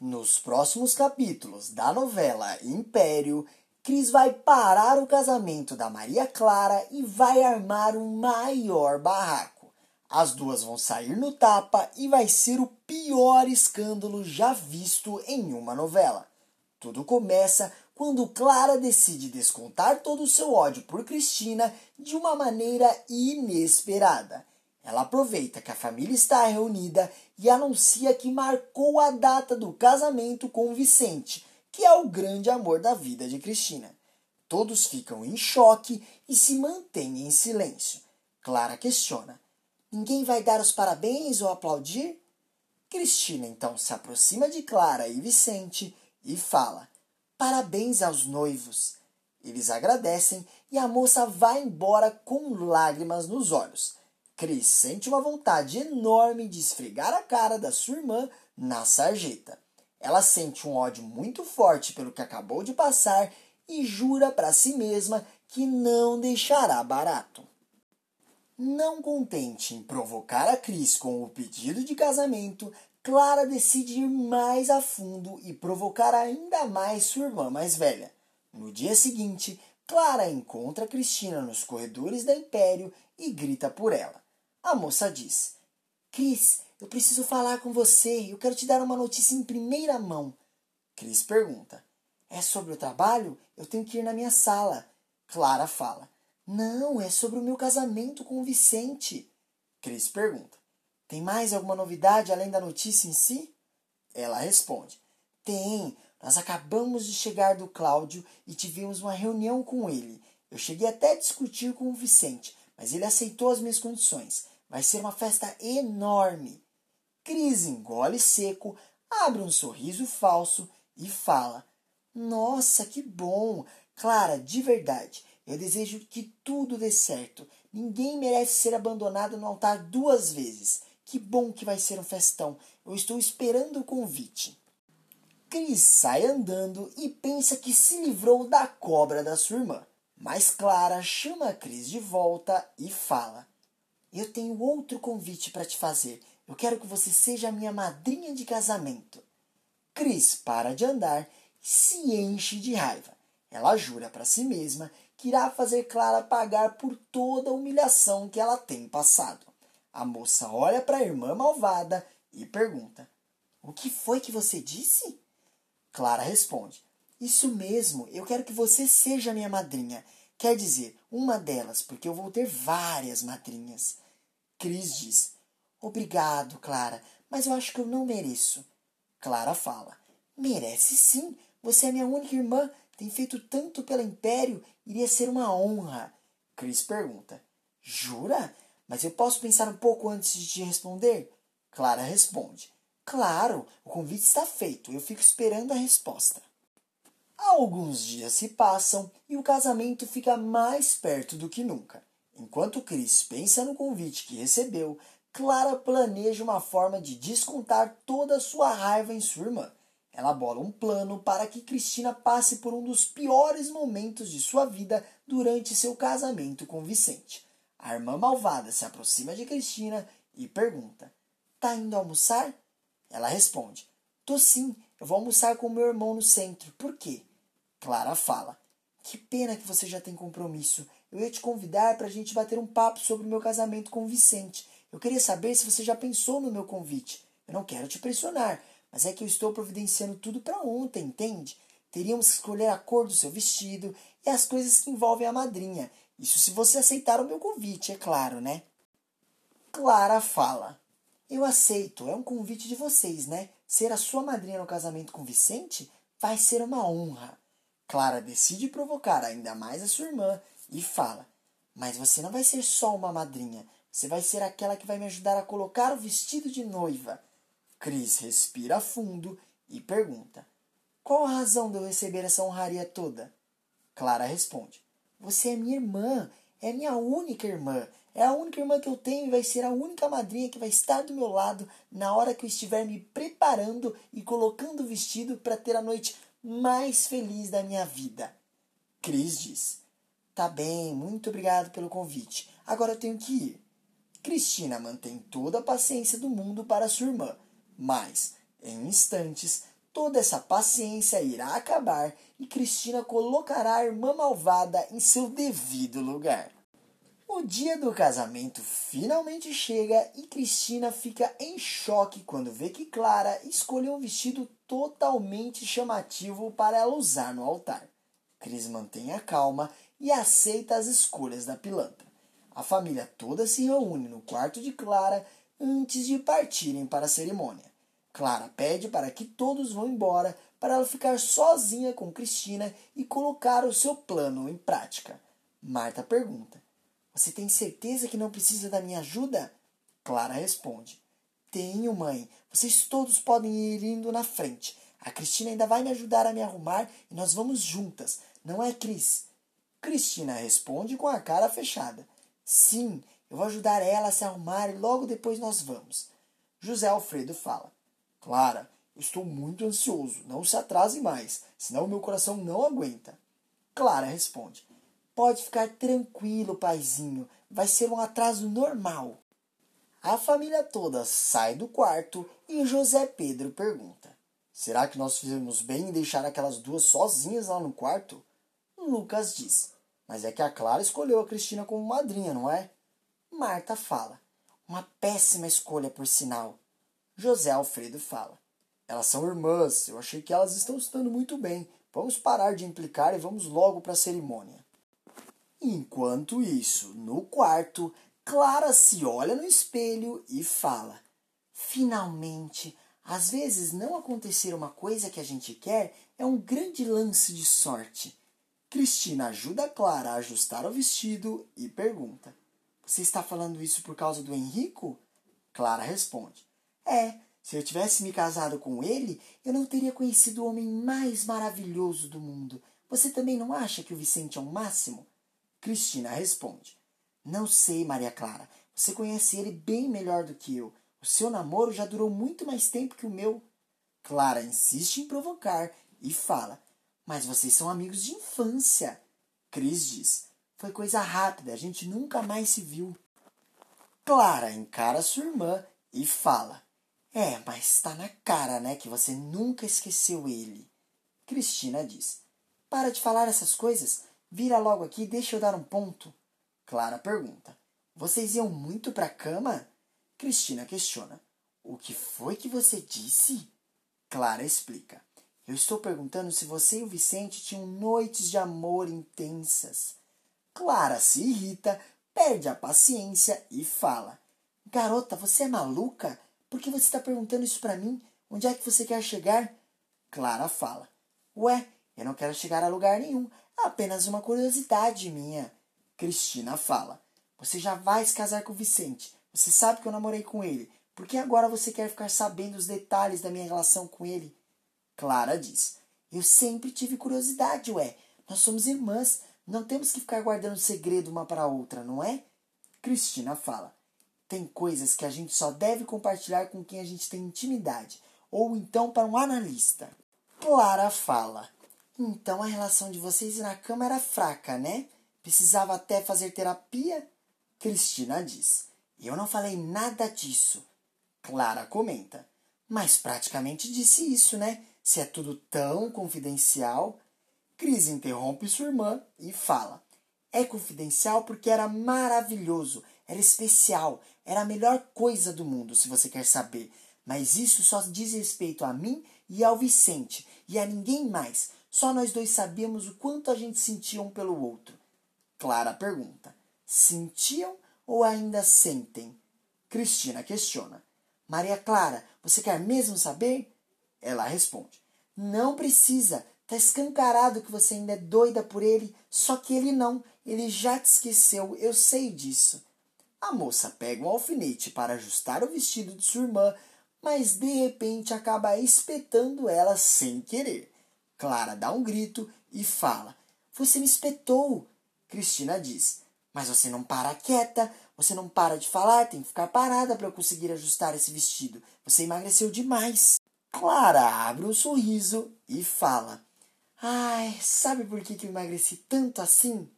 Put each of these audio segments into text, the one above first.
Nos próximos capítulos da novela Império, Cris vai parar o casamento da Maria Clara e vai armar um maior barraco. As duas vão sair no tapa e vai ser o pior escândalo já visto em uma novela. Tudo começa quando Clara decide descontar todo o seu ódio por Cristina de uma maneira inesperada. Ela aproveita que a família está reunida e anuncia que marcou a data do casamento com Vicente, que é o grande amor da vida de Cristina. Todos ficam em choque e se mantêm em silêncio. Clara questiona: Ninguém vai dar os parabéns ou aplaudir? Cristina então se aproxima de Clara e Vicente e fala: Parabéns aos noivos. Eles agradecem e a moça vai embora com lágrimas nos olhos. Cris sente uma vontade enorme de esfregar a cara da sua irmã na sarjeta. Ela sente um ódio muito forte pelo que acabou de passar e jura para si mesma que não deixará barato. Não contente em provocar a Cris com o pedido de casamento, Clara decide ir mais a fundo e provocar ainda mais sua irmã mais velha. No dia seguinte, Clara encontra Cristina nos corredores da Império e grita por ela. A moça diz: Cris, eu preciso falar com você. Eu quero te dar uma notícia em primeira mão. Cris pergunta: É sobre o trabalho? Eu tenho que ir na minha sala. Clara fala: não, é sobre o meu casamento com o Vicente. Cris pergunta: Tem mais alguma novidade além da notícia em si? Ela responde: Tem. Nós acabamos de chegar do Cláudio e tivemos uma reunião com ele. Eu cheguei até a discutir com o Vicente, mas ele aceitou as minhas condições. Vai ser uma festa enorme. Cris engole seco, abre um sorriso falso e fala: Nossa, que bom! Clara, de verdade, eu desejo que tudo dê certo. Ninguém merece ser abandonado no altar duas vezes. Que bom que vai ser um festão. Eu estou esperando o convite. Cris sai andando e pensa que se livrou da cobra da sua irmã. Mas Clara chama a Cris de volta e fala: Eu tenho outro convite para te fazer. Eu quero que você seja a minha madrinha de casamento. Cris para de andar e se enche de raiva. Ela jura para si mesma que irá fazer Clara pagar por toda a humilhação que ela tem passado. A moça olha para a irmã malvada e pergunta: O que foi que você disse? Clara responde: Isso mesmo, eu quero que você seja minha madrinha. Quer dizer, uma delas, porque eu vou ter várias madrinhas. Cris diz: Obrigado, Clara, mas eu acho que eu não mereço. Clara fala: Merece sim. Você é minha única irmã tem feito tanto pelo Império, iria ser uma honra. Chris pergunta: Jura? Mas eu posso pensar um pouco antes de te responder? Clara responde: Claro, o convite está feito, eu fico esperando a resposta. Alguns dias se passam e o casamento fica mais perto do que nunca. Enquanto Chris pensa no convite que recebeu, Clara planeja uma forma de descontar toda a sua raiva em sua irmã. Ela bola um plano para que Cristina passe por um dos piores momentos de sua vida durante seu casamento com Vicente. A irmã malvada se aproxima de Cristina e pergunta: Tá indo almoçar? Ela responde: Tô sim, eu vou almoçar com meu irmão no centro. Por quê? Clara fala: Que pena que você já tem compromisso. Eu ia te convidar para a gente bater um papo sobre o meu casamento com Vicente. Eu queria saber se você já pensou no meu convite. Eu não quero te pressionar, mas é que eu estou providenciando tudo para ontem, entende? Teríamos que escolher a cor do seu vestido e as coisas que envolvem a madrinha. Isso se você aceitar o meu convite, é claro, né? Clara fala: Eu aceito, é um convite de vocês, né? Ser a sua madrinha no casamento com Vicente vai ser uma honra. Clara decide provocar ainda mais a sua irmã e fala: Mas você não vai ser só uma madrinha, você vai ser aquela que vai me ajudar a colocar o vestido de noiva. Cris respira fundo e pergunta: Qual a razão de eu receber essa honraria toda? Clara responde: Você é minha irmã, é minha única irmã. É a única irmã que eu tenho e vai ser a única madrinha que vai estar do meu lado na hora que eu estiver me preparando e colocando o vestido para ter a noite mais feliz da minha vida. Cris diz: Tá bem, muito obrigado pelo convite. Agora eu tenho que ir. Cristina mantém toda a paciência do mundo para sua irmã mas, em instantes, Toda essa paciência irá acabar e Cristina colocará a irmã malvada em seu devido lugar. O dia do casamento finalmente chega e Cristina fica em choque quando vê que Clara escolheu um vestido totalmente chamativo para ela usar no altar. Cris mantém a calma e aceita as escolhas da pilantra. A família toda se reúne no quarto de Clara antes de partirem para a cerimônia. Clara pede para que todos vão embora para ela ficar sozinha com Cristina e colocar o seu plano em prática. Marta pergunta: você tem certeza que não precisa da minha ajuda? Clara responde: Tenho, mãe. Vocês todos podem ir indo na frente. A Cristina ainda vai me ajudar a me arrumar e nós vamos juntas, não é, Cris? Cristina responde com a cara fechada: Sim, eu vou ajudar ela a se arrumar e logo depois nós vamos. José Alfredo fala: Clara, estou muito ansioso. Não se atrase mais, senão meu coração não aguenta. Clara responde: Pode ficar tranquilo, paizinho. Vai ser um atraso normal. A família toda sai do quarto e José Pedro pergunta: Será que nós fizemos bem em deixar aquelas duas sozinhas lá no quarto? Lucas diz: Mas é que a Clara escolheu a Cristina como madrinha, não é? Marta fala: Uma péssima escolha, por sinal. José Alfredo fala: Elas são irmãs, eu achei que elas estão estando muito bem. Vamos parar de implicar e vamos logo para a cerimônia. Enquanto isso, no quarto, Clara se olha no espelho e fala: Finalmente, às vezes não acontecer uma coisa que a gente quer é um grande lance de sorte. Cristina ajuda Clara a ajustar o vestido e pergunta: Você está falando isso por causa do Henrico? Clara responde: É, se eu tivesse me casado com ele, eu não teria conhecido o homem mais maravilhoso do mundo. Você também não acha que o Vicente é o um máximo? Cristina responde: Não sei, Maria Clara. Você conhece ele bem melhor do que eu. O seu namoro já durou muito mais tempo que o meu. Clara insiste em provocar e fala: Mas vocês são amigos de infância. Cris diz: Foi coisa rápida, a gente nunca mais se viu. Clara encara sua irmã e fala: É, mas está na cara, né, que você nunca esqueceu ele. Cristina diz: Para de falar essas coisas. Vira logo aqui, deixa eu dar um ponto. Clara pergunta: Vocês iam muito para a cama? Cristina questiona: O que foi que você disse? Clara explica: Eu estou perguntando se você e o Vicente tinham noites de amor intensas. Clara se irrita, perde a paciência e fala: Garota, você é maluca? Por que você está perguntando isso para mim? Onde é que você quer chegar? Clara fala: Ué, eu não quero chegar a lugar nenhum. Apenas uma curiosidade minha. Cristina fala: Você já vai se casar com o Vicente. Você sabe que eu namorei com ele. Por que agora você quer ficar sabendo os detalhes da minha relação com ele? Clara diz: Eu sempre tive curiosidade, ué. Nós somos irmãs. Não temos que ficar guardando segredo uma para a outra, não é? Cristina fala: Tem coisas que a gente só deve compartilhar com quem a gente tem intimidade, ou então para um analista. Clara fala: então a relação de vocês na cama era fraca, né? Precisava até fazer terapia? Cristina diz. Eu não falei nada disso. Clara comenta. Mas praticamente disse isso, né? Se é tudo tão confidencial. Cris interrompe sua irmã e fala. É confidencial porque era maravilhoso, era especial, era a melhor coisa do mundo, se você quer saber. Mas isso só diz respeito a mim e ao Vicente, e a ninguém mais. Só nós dois sabíamos o quanto a gente sentia um pelo outro. Clara pergunta: Sentiam ou ainda sentem? Cristina questiona: Maria Clara, você quer mesmo saber? Ela responde: Não precisa. Tá escancarado que você ainda é doida por ele, só que ele não. Ele já te esqueceu, eu sei disso. A moça pega um alfinete para ajustar o vestido de sua irmã, mas de repente acaba espetando ela sem querer. Clara dá um grito e fala: Você me espetou! Cristina diz: Mas você não para quieta, você não para de falar, tem que ficar parada para eu conseguir ajustar esse vestido. Você emagreceu demais. Clara abre um sorriso e fala: Ai, sabe por que, que eu emagreci tanto assim?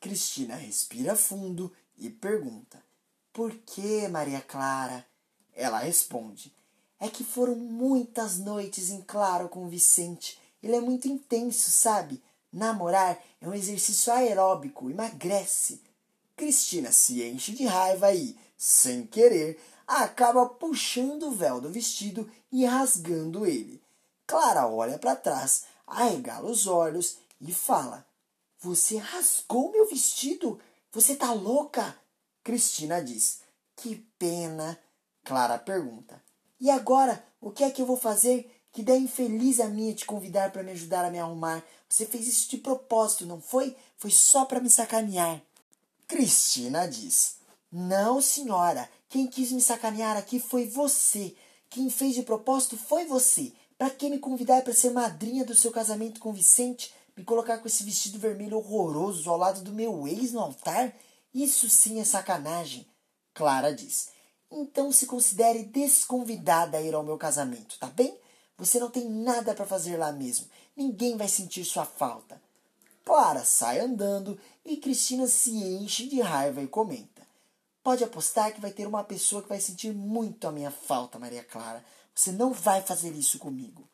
Cristina respira fundo e pergunta: Por que, Maria Clara? Ela responde: É que foram muitas noites em claro com o Vicente. Ele é muito intenso, sabe? Namorar é um exercício aeróbico, emagrece. Cristina se enche de raiva e, sem querer, acaba puxando o véu do vestido e rasgando ele. Clara olha para trás, arregala os olhos e fala: Você rasgou meu vestido? Você tá louca? Cristina diz: Que pena. Clara pergunta: E agora, o que é que eu vou fazer? Que ideia infeliz a minha te convidar para me ajudar a me arrumar. Você fez isso de propósito, não foi? Foi só para me sacanear. Cristina diz: Não, senhora. Quem quis me sacanear aqui foi você. Quem fez de propósito foi você. Para que me convidar para ser madrinha do seu casamento com Vicente? Me colocar com esse vestido vermelho horroroso ao lado do meu ex no altar? Isso sim é sacanagem. Clara diz: Então se considere desconvidada a ir ao meu casamento, tá bem? Você não tem nada para fazer lá mesmo. Ninguém vai sentir sua falta. Clara sai andando e Cristina se enche de raiva e comenta: Pode apostar que vai ter uma pessoa que vai sentir muito a minha falta, Maria Clara. Você não vai fazer isso comigo.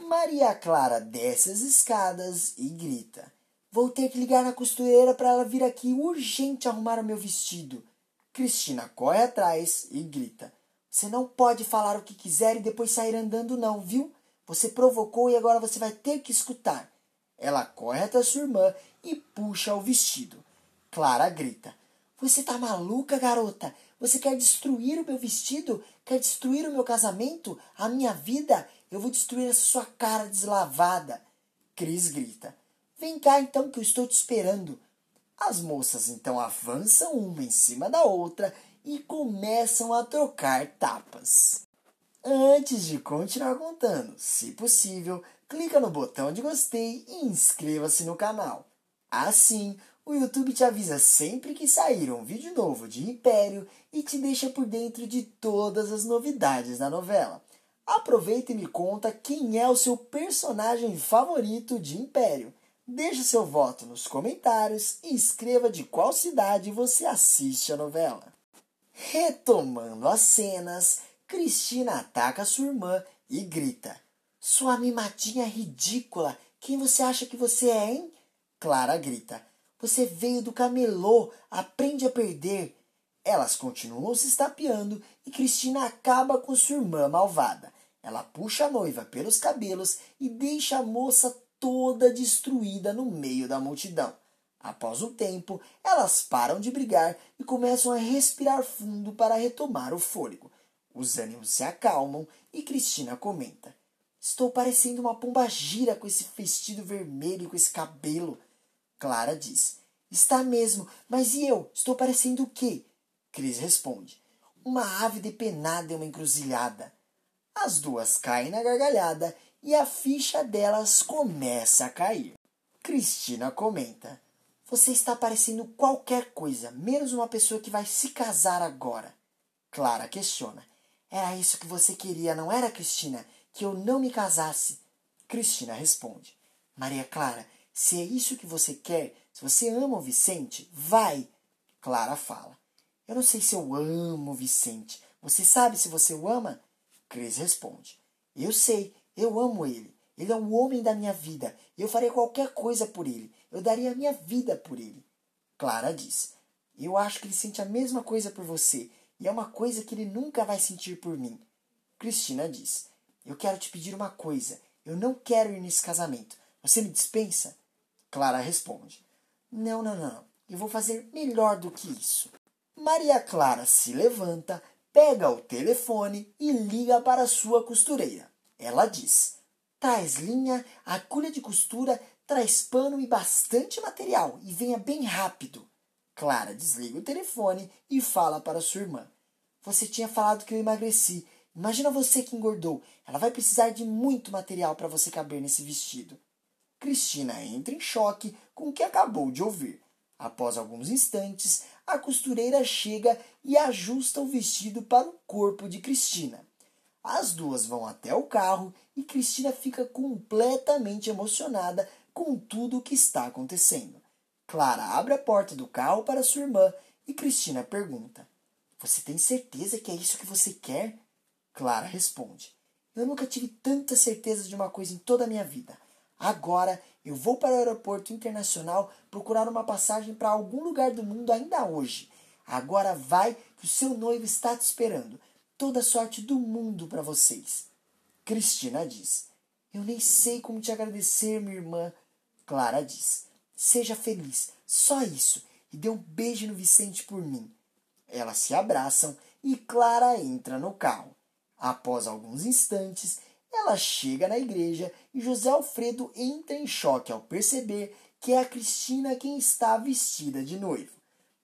Maria Clara desce as escadas e grita: Vou ter que ligar na costureira para ela vir aqui urgente arrumar o meu vestido. Cristina corre atrás e grita: Você não pode falar o que quiser e depois sair andando, não, viu? Você provocou e agora você vai ter que escutar. Ela corre até sua irmã e puxa o vestido. Clara grita: Você tá maluca, garota? Você quer destruir o meu vestido? Quer destruir o meu casamento? A minha vida? Eu vou destruir essa sua cara deslavada. Cris grita: Vem cá então que eu estou te esperando. As moças então avançam uma em cima da outra e começam a trocar tapas. Antes de continuar contando, se possível, clica no botão de gostei e inscreva-se no canal. Assim, o YouTube te avisa sempre que sair um vídeo novo de Império e te deixa por dentro de todas as novidades da novela. Aproveita e me conta quem é o seu personagem favorito de Império. Deixe seu voto nos comentários e escreva de qual cidade você assiste a novela. Retomando as cenas, Cristina ataca sua irmã e grita: Sua mimadinha ridícula! Quem você acha que você é, hein? Clara grita: Você veio do camelô, aprende a perder. Elas continuam se estapeando e Cristina acaba com sua irmã malvada. Ela puxa a noiva pelos cabelos e deixa a moça toda destruída no meio da multidão. Após um tempo, elas param de brigar e começam a respirar fundo para retomar o fôlego. Os ânimos se acalmam e Cristina comenta: Estou parecendo uma pomba gira com esse vestido vermelho e com esse cabelo. Clara diz: Está mesmo, mas e eu? Estou parecendo o quê? Cris responde: Uma ave depenada em uma encruzilhada. As duas caem na gargalhada e a ficha delas começa a cair. Cristina comenta: Você está parecendo qualquer coisa, menos uma pessoa que vai se casar agora. Clara questiona: Era isso que você queria, não era, Cristina? Que eu não me casasse? Cristina responde: Maria Clara, se é isso que você quer, se você ama o Vicente, vai. Clara fala: Eu não sei se eu amo o Vicente. Você sabe se você o ama? Cris responde: Eu sei, eu amo ele. Ele é o homem da minha vida. Eu faria qualquer coisa por ele. Eu daria a minha vida por ele. Clara diz: Eu acho que ele sente a mesma coisa por você. E é uma coisa que ele nunca vai sentir por mim. Cristina diz: Eu quero te pedir uma coisa. Eu não quero ir nesse casamento. Você me dispensa? Clara responde: Não, não, não. Eu vou fazer melhor do que isso. Maria Clara se levanta, pega o telefone e liga para sua costureira. Ela diz: traz linha, agulha de costura, traz pano e bastante material e venha bem rápido. Clara desliga o telefone e fala para sua irmã: Você tinha falado que eu emagreci. Imagina você que engordou. Ela vai precisar de muito material para você caber nesse vestido. Cristina entra em choque com o que acabou de ouvir. Após alguns instantes, a costureira chega e ajusta o vestido para o corpo de Cristina. As duas vão até o carro e Cristina fica completamente emocionada com tudo o que está acontecendo. Clara abre a porta do carro para sua irmã e Cristina pergunta: Você tem certeza que é isso que você quer? Clara responde: Eu nunca tive tanta certeza de uma coisa em toda a minha vida. Agora eu vou para o aeroporto internacional procurar uma passagem para algum lugar do mundo ainda hoje. Agora vai que o seu noivo está te esperando. Toda sorte do mundo para vocês. Cristina diz: Eu nem sei como te agradecer, minha irmã. Clara diz: Seja feliz, só isso, e dê um beijo no Vicente por mim. Elas se abraçam e Clara entra no carro. Após alguns instantes, ela chega na igreja e José Alfredo entra em choque ao perceber que é a Cristina quem está vestida de noivo.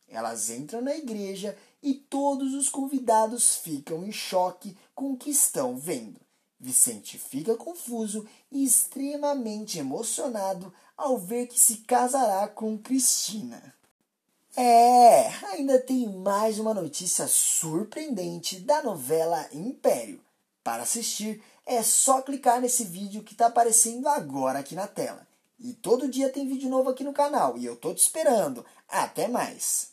Elas entram na igreja e todos os convidados ficam em choque com o que estão vendo. Vicente fica confuso e extremamente emocionado ao ver que se casará com Cristina. É, ainda tem mais uma notícia surpreendente da novela Império. Para assistir, é só clicar nesse vídeo que está aparecendo agora aqui na tela. E todo dia tem vídeo novo aqui no canal e eu tô te esperando. Até mais!